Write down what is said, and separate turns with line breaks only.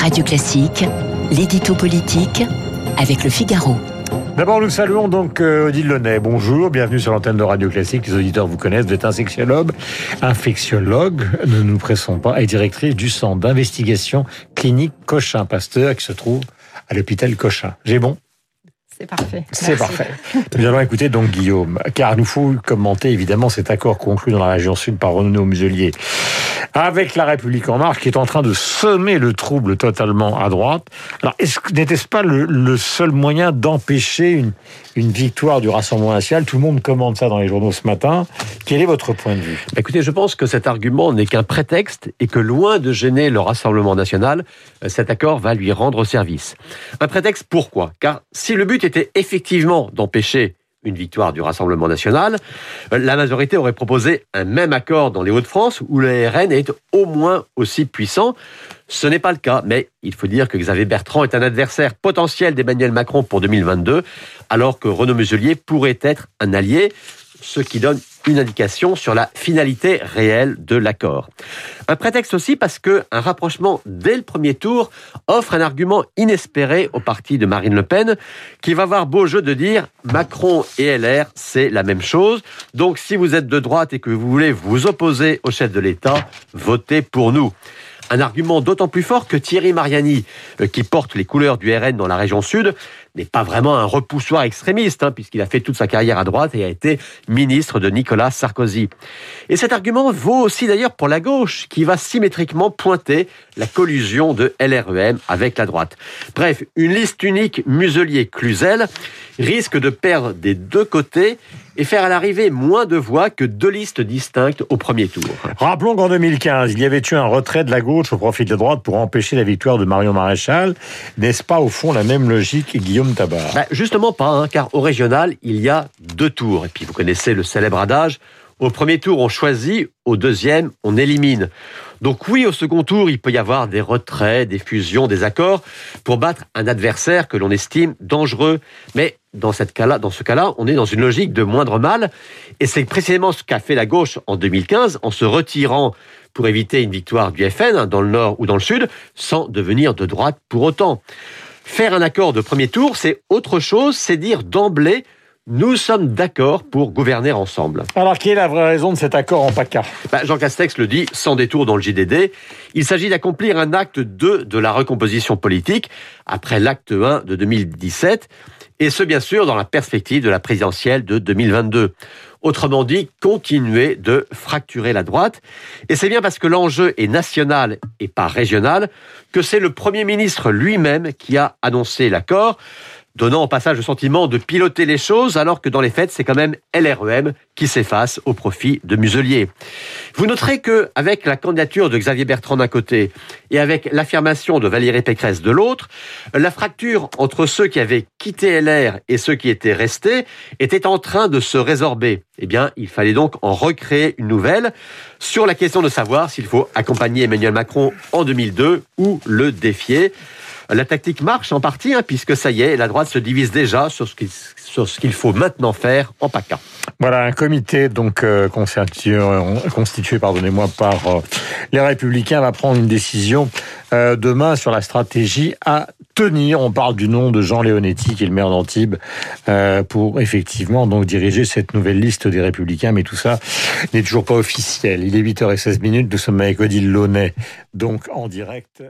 Radio Classique, l'édito politique avec le Figaro.
D'abord, nous saluons donc euh, Odile Launay. Bonjour, bienvenue sur l'antenne de Radio Classique. Les auditeurs vous connaissent, vous êtes infectiologue, infectiologue, ne nous pressons pas, et directrice du centre d'investigation clinique Cochin-Pasteur qui se trouve à l'hôpital Cochin. J'ai bon?
C'est parfait.
C'est parfait. Nous allons écouter donc Guillaume, car nous faut commenter évidemment cet accord conclu dans la région sud par Renaud Muselier avec la République en marche qui est en train de semer le trouble totalement à droite. Alors, n'était-ce pas le, seul moyen d'empêcher une, une victoire du Rassemblement national? Tout le monde commande ça dans les journaux ce matin. Quel est votre point de vue?
Écoutez, je pense que cet argument n'est qu'un prétexte et que loin de gêner le Rassemblement national, euh, cet accord va lui rendre service. Un prétexte pourquoi? Car si le but était effectivement d'empêcher une victoire du Rassemblement national, la majorité aurait proposé un même accord dans les Hauts-de-France où le RN est au moins aussi puissant. Ce n'est pas le cas, mais il faut dire que Xavier Bertrand est un adversaire potentiel d'Emmanuel Macron pour 2022, alors que Renaud Muselier pourrait être un allié ce qui donne une indication sur la finalité réelle de l'accord. Un prétexte aussi parce que un rapprochement dès le premier tour offre un argument inespéré au parti de Marine Le Pen qui va avoir beau jeu de dire Macron et LR c'est la même chose. Donc si vous êtes de droite et que vous voulez vous opposer au chef de l'État, votez pour nous. Un argument d'autant plus fort que Thierry Mariani, euh, qui porte les couleurs du RN dans la région sud, n'est pas vraiment un repoussoir extrémiste, hein, puisqu'il a fait toute sa carrière à droite et a été ministre de Nicolas Sarkozy. Et cet argument vaut aussi d'ailleurs pour la gauche, qui va symétriquement pointer la collusion de LREM avec la droite. Bref, une liste unique Muselier-Cluzel risque de perdre des deux côtés et faire à l'arrivée moins de voix que deux listes distinctes au premier tour.
Rappelons qu'en 2015, il y avait eu un retrait de la gauche au profit de la droite pour empêcher la victoire de Marion Maréchal. N'est-ce pas au fond la même logique, Guillaume Tabar?
Bah, Justement pas, hein, car au régional, il y a deux tours. Et puis vous connaissez le célèbre adage, au premier tour, on choisit, au deuxième, on élimine. Donc oui, au second tour, il peut y avoir des retraits, des fusions, des accords pour battre un adversaire que l'on estime dangereux. Mais dans, cette cas -là, dans ce cas-là, on est dans une logique de moindre mal. Et c'est précisément ce qu'a fait la gauche en 2015 en se retirant pour éviter une victoire du FN hein, dans le nord ou dans le sud, sans devenir de droite pour autant. Faire un accord de premier tour, c'est autre chose, c'est dire d'emblée nous sommes d'accord pour gouverner ensemble.
Alors, quelle est la vraie raison de cet accord en PACA?
Bah, Jean Castex le dit sans détour dans le JDD. Il s'agit d'accomplir un acte 2 de la recomposition politique après l'acte 1 de 2017. Et ce, bien sûr, dans la perspective de la présidentielle de 2022. Autrement dit, continuer de fracturer la droite. Et c'est bien parce que l'enjeu est national et pas régional que c'est le Premier ministre lui-même qui a annoncé l'accord donnant au passage le sentiment de piloter les choses, alors que dans les faits, c'est quand même LREM qui s'efface au profit de Muselier. Vous noterez que, avec la candidature de Xavier Bertrand d'un côté et avec l'affirmation de Valérie Pécresse de l'autre, la fracture entre ceux qui avaient quitté LR et ceux qui étaient restés était en train de se résorber. Eh bien, il fallait donc en recréer une nouvelle sur la question de savoir s'il faut accompagner Emmanuel Macron en 2002 ou le défier. La tactique marche en partie, hein, puisque ça y est, la droite se divise déjà sur ce qu'il faut maintenant faire en PACA.
Voilà, un comité donc euh, constitué, constitué pardonnez-moi, par euh, les Républicains va prendre une décision euh, demain sur la stratégie à tenir. On parle du nom de Jean Léonetti, qui est le maire d'Antibes, pour effectivement donc diriger cette nouvelle liste des Républicains, mais tout ça n'est toujours pas officiel. Il est 8h16 minutes, nous sommes avec Odile Launay, donc en direct